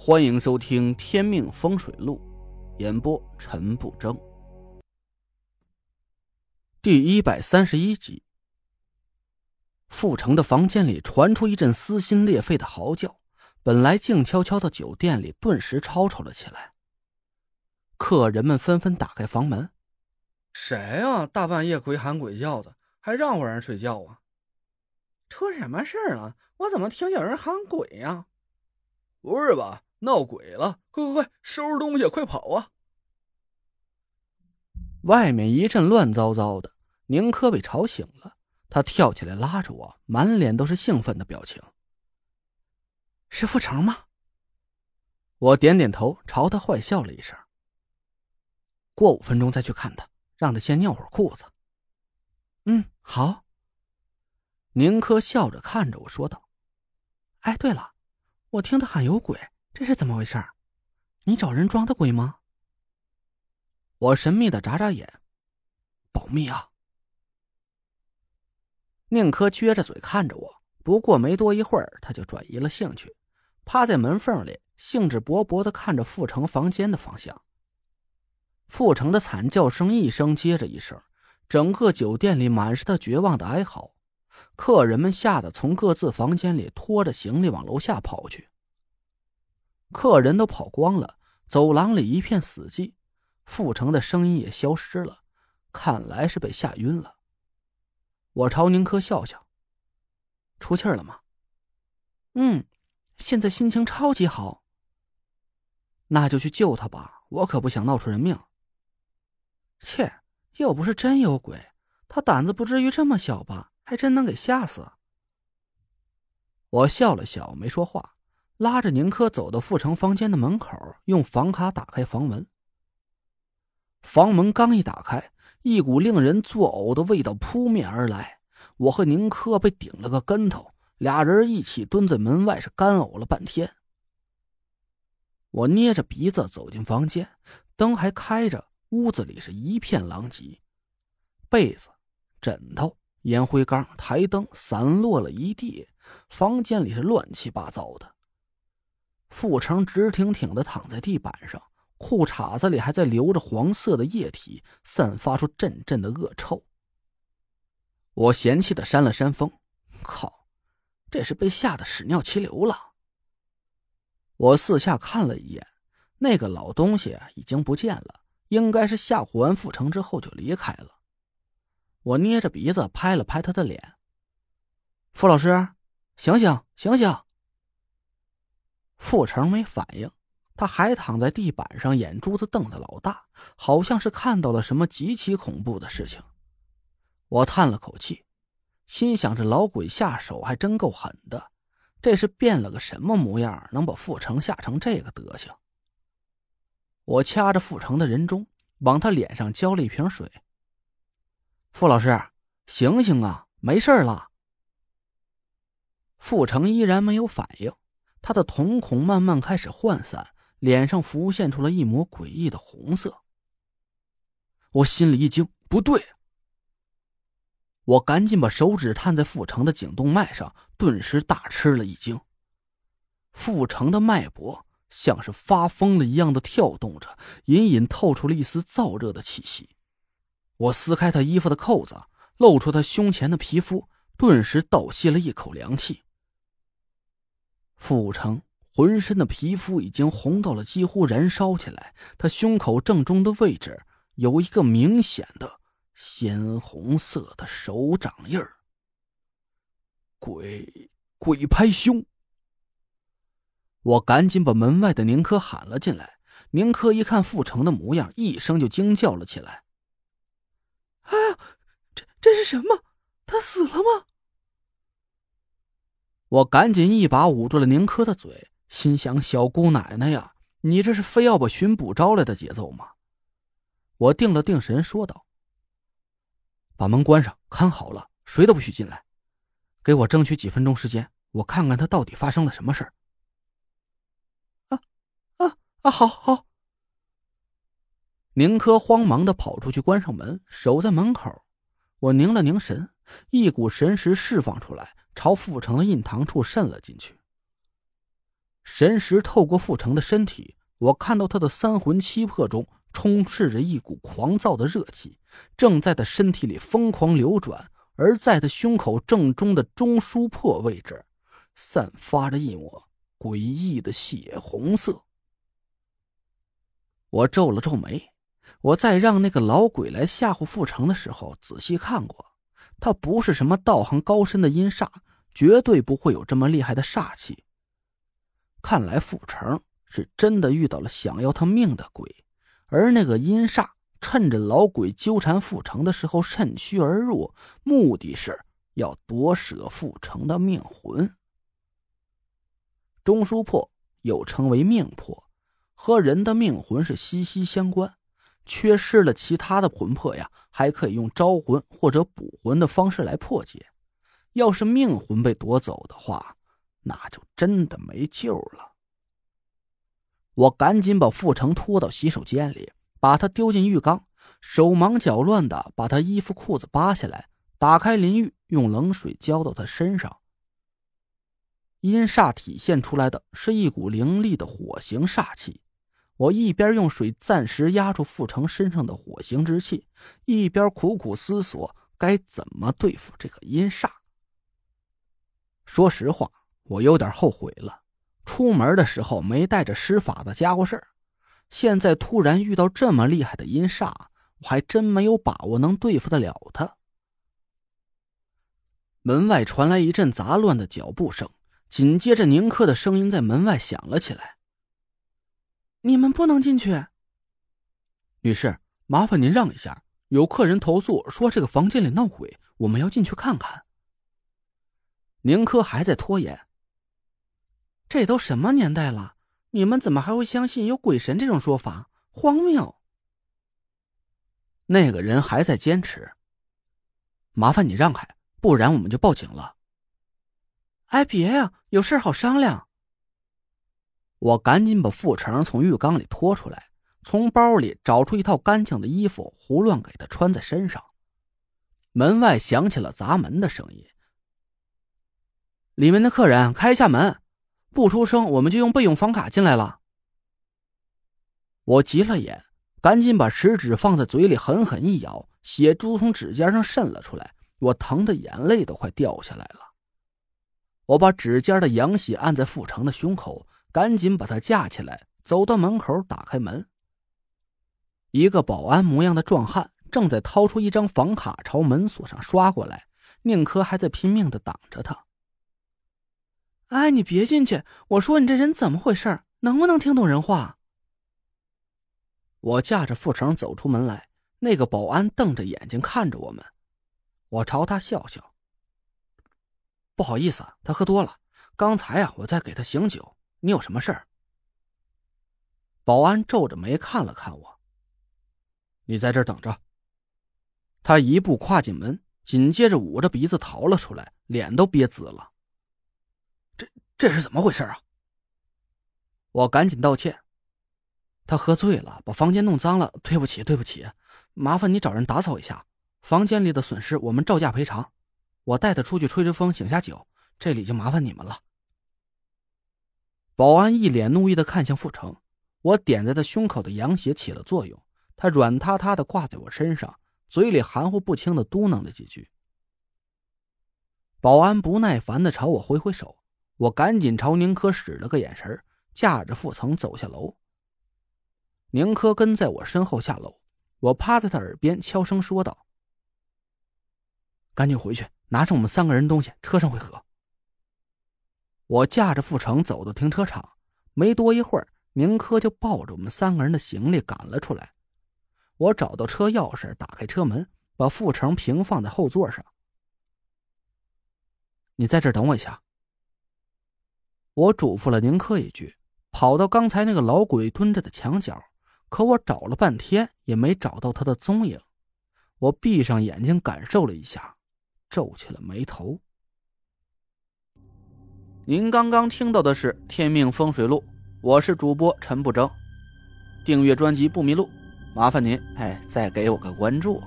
欢迎收听《天命风水录》，演播陈不争。第一百三十一集，傅成的房间里传出一阵撕心裂肺的嚎叫，本来静悄悄的酒店里顿时吵吵了起来。客人们纷纷打开房门：“谁呀？大半夜鬼喊鬼叫的，还让不让人睡觉啊？出什么事了？我怎么听见有人喊鬼呀？不是吧？”闹鬼了！快快快，收拾东西，快跑啊！外面一阵乱糟糟的，宁珂被吵醒了，他跳起来拉着我，满脸都是兴奋的表情。是傅成吗？我点点头，朝他坏笑了一声。过五分钟再去看他，让他先尿会儿裤子。嗯，好。宁珂笑着看着我说道：“哎，对了，我听他喊有鬼。”这是怎么回事？你找人装的鬼吗？我神秘的眨眨眼，保密啊！宁珂撅着嘴看着我，不过没多一会儿，他就转移了兴趣，趴在门缝里，兴致勃勃的看着傅成房间的方向。傅成的惨叫声一声接着一声，整个酒店里满是他绝望的哀嚎，客人们吓得从各自房间里拖着行李往楼下跑去。客人都跑光了，走廊里一片死寂，傅成的声音也消失了，看来是被吓晕了。我朝宁珂笑笑：“出气了吗？”“嗯，现在心情超级好。”“那就去救他吧，我可不想闹出人命。”“切，又不是真有鬼，他胆子不至于这么小吧？还真能给吓死。”我笑了笑，没说话。拉着宁珂走到傅成房间的门口，用房卡打开房门。房门刚一打开，一股令人作呕的味道扑面而来。我和宁珂被顶了个跟头，俩人一起蹲在门外，是干呕了半天。我捏着鼻子走进房间，灯还开着，屋子里是一片狼藉，被子、枕头、烟灰缸、台灯散落了一地，房间里是乱七八糟的。傅成直挺挺的躺在地板上，裤衩子里还在流着黄色的液体，散发出阵阵的恶臭。我嫌弃的扇了扇风，靠，这是被吓得屎尿齐流了。我四下看了一眼，那个老东西已经不见了，应该是吓唬完傅成之后就离开了。我捏着鼻子拍了拍他的脸，傅老师，醒醒，醒醒！傅成没反应，他还躺在地板上，眼珠子瞪得老大，好像是看到了什么极其恐怖的事情。我叹了口气，心想：这老鬼下手还真够狠的，这是变了个什么模样，能把傅成吓成这个德行？我掐着傅成的人中，往他脸上浇了一瓶水。傅老师，醒醒啊，没事了。傅成依然没有反应。他的瞳孔慢慢开始涣散，脸上浮现出了一抹诡异的红色。我心里一惊，不对，我赶紧把手指探在傅成的颈动脉上，顿时大吃了一惊。傅成的脉搏像是发疯了一样的跳动着，隐隐透出了一丝燥热的气息。我撕开他衣服的扣子，露出他胸前的皮肤，顿时倒吸了一口凉气。傅成浑身的皮肤已经红到了几乎燃烧起来，他胸口正中的位置有一个明显的鲜红色的手掌印儿。鬼鬼拍胸！我赶紧把门外的宁珂喊了进来。宁珂一看傅成的模样，一声就惊叫了起来：“啊，这这是什么？他死了吗？”我赶紧一把捂住了宁珂的嘴，心想：“小姑奶奶呀，你这是非要把巡捕招来的节奏吗？”我定了定神，说道：“把门关上，看好了，谁都不许进来。给我争取几分钟时间，我看看他到底发生了什么事儿。”啊啊啊！好好。宁珂慌忙的跑出去，关上门，守在门口。我凝了凝神，一股神识释放出来。朝傅成的印堂处渗了进去。神识透过傅成的身体，我看到他的三魂七魄中充斥着一股狂躁的热气，正在他身体里疯狂流转，而在他胸口正中的中枢魄位置，散发着一抹诡异的血红色。我皱了皱眉，我在让那个老鬼来吓唬傅成的时候，仔细看过，他不是什么道行高深的阴煞，绝对不会有这么厉害的煞气。看来傅成是真的遇到了想要他命的鬼，而那个阴煞趁着老鬼纠缠傅成的时候趁虚而入，目的是要夺舍傅成的命魂。中枢魄又称为命魄，和人的命魂是息息相关。缺失了其他的魂魄呀，还可以用招魂或者补魂的方式来破解。要是命魂被夺走的话，那就真的没救了。我赶紧把傅成拖到洗手间里，把他丢进浴缸，手忙脚乱的把他衣服裤子扒下来，打开淋浴，用冷水浇到他身上。阴煞体现出来的是一股凌厉的火形煞气。我一边用水暂时压住傅成身上的火形之气，一边苦苦思索该怎么对付这个阴煞。说实话。我有点后悔了，出门的时候没带着施法的家伙事儿，现在突然遇到这么厉害的阴煞，我还真没有把握能对付得了他。门外传来一阵杂乱的脚步声，紧接着宁珂的声音在门外响了起来：“你们不能进去。”女士，麻烦您让一下，有客人投诉说这个房间里闹鬼，我们要进去看看。宁珂还在拖延。这都什么年代了？你们怎么还会相信有鬼神这种说法？荒谬！那个人还在坚持。麻烦你让开，不然我们就报警了。哎，别呀，有事好商量。我赶紧把傅成从浴缸里拖出来，从包里找出一套干净的衣服，胡乱给他穿在身上。门外响起了砸门的声音。里面的客人，开一下门。不出声，我们就用备用房卡进来了。我急了眼，赶紧把食指放在嘴里，狠狠一咬，血珠从指尖上渗了出来，我疼的眼泪都快掉下来了。我把指尖的阳血按在傅成的胸口，赶紧把他架起来，走到门口，打开门。一个保安模样的壮汉正在掏出一张房卡朝门锁上刷过来，宁珂还在拼命的挡着他。哎，你别进去！我说你这人怎么回事？能不能听懂人话？我架着傅成走出门来，那个保安瞪着眼睛看着我们。我朝他笑笑。不好意思，他喝多了。刚才啊，我在给他醒酒。你有什么事儿？保安皱着眉看了看我。你在这儿等着。他一步跨进门，紧接着捂着鼻子逃了出来，脸都憋紫了。这是怎么回事啊？我赶紧道歉。他喝醉了，把房间弄脏了，对不起，对不起，麻烦你找人打扫一下房间里的损失，我们照价赔偿。我带他出去吹吹风，醒下酒，这里就麻烦你们了。保安一脸怒意的看向傅成，我点在他胸口的羊血起了作用，他软塌塌的挂在我身上，嘴里含糊不清的嘟囔了几句。保安不耐烦的朝我挥挥手。我赶紧朝宁珂使了个眼神，架着傅成走下楼。宁珂跟在我身后下楼，我趴在他耳边悄声说道：“赶紧回去，拿上我们三个人东西，车上会合。”我驾着傅成走到停车场，没多一会儿，宁珂就抱着我们三个人的行李赶了出来。我找到车钥匙，打开车门，把傅成平放在后座上。你在这等我一下。我嘱咐了宁珂一句，跑到刚才那个老鬼蹲着的墙角，可我找了半天也没找到他的踪影。我闭上眼睛感受了一下，皱起了眉头。您刚刚听到的是《天命风水录》，我是主播陈不争。订阅专辑不迷路，麻烦您哎再给我个关注。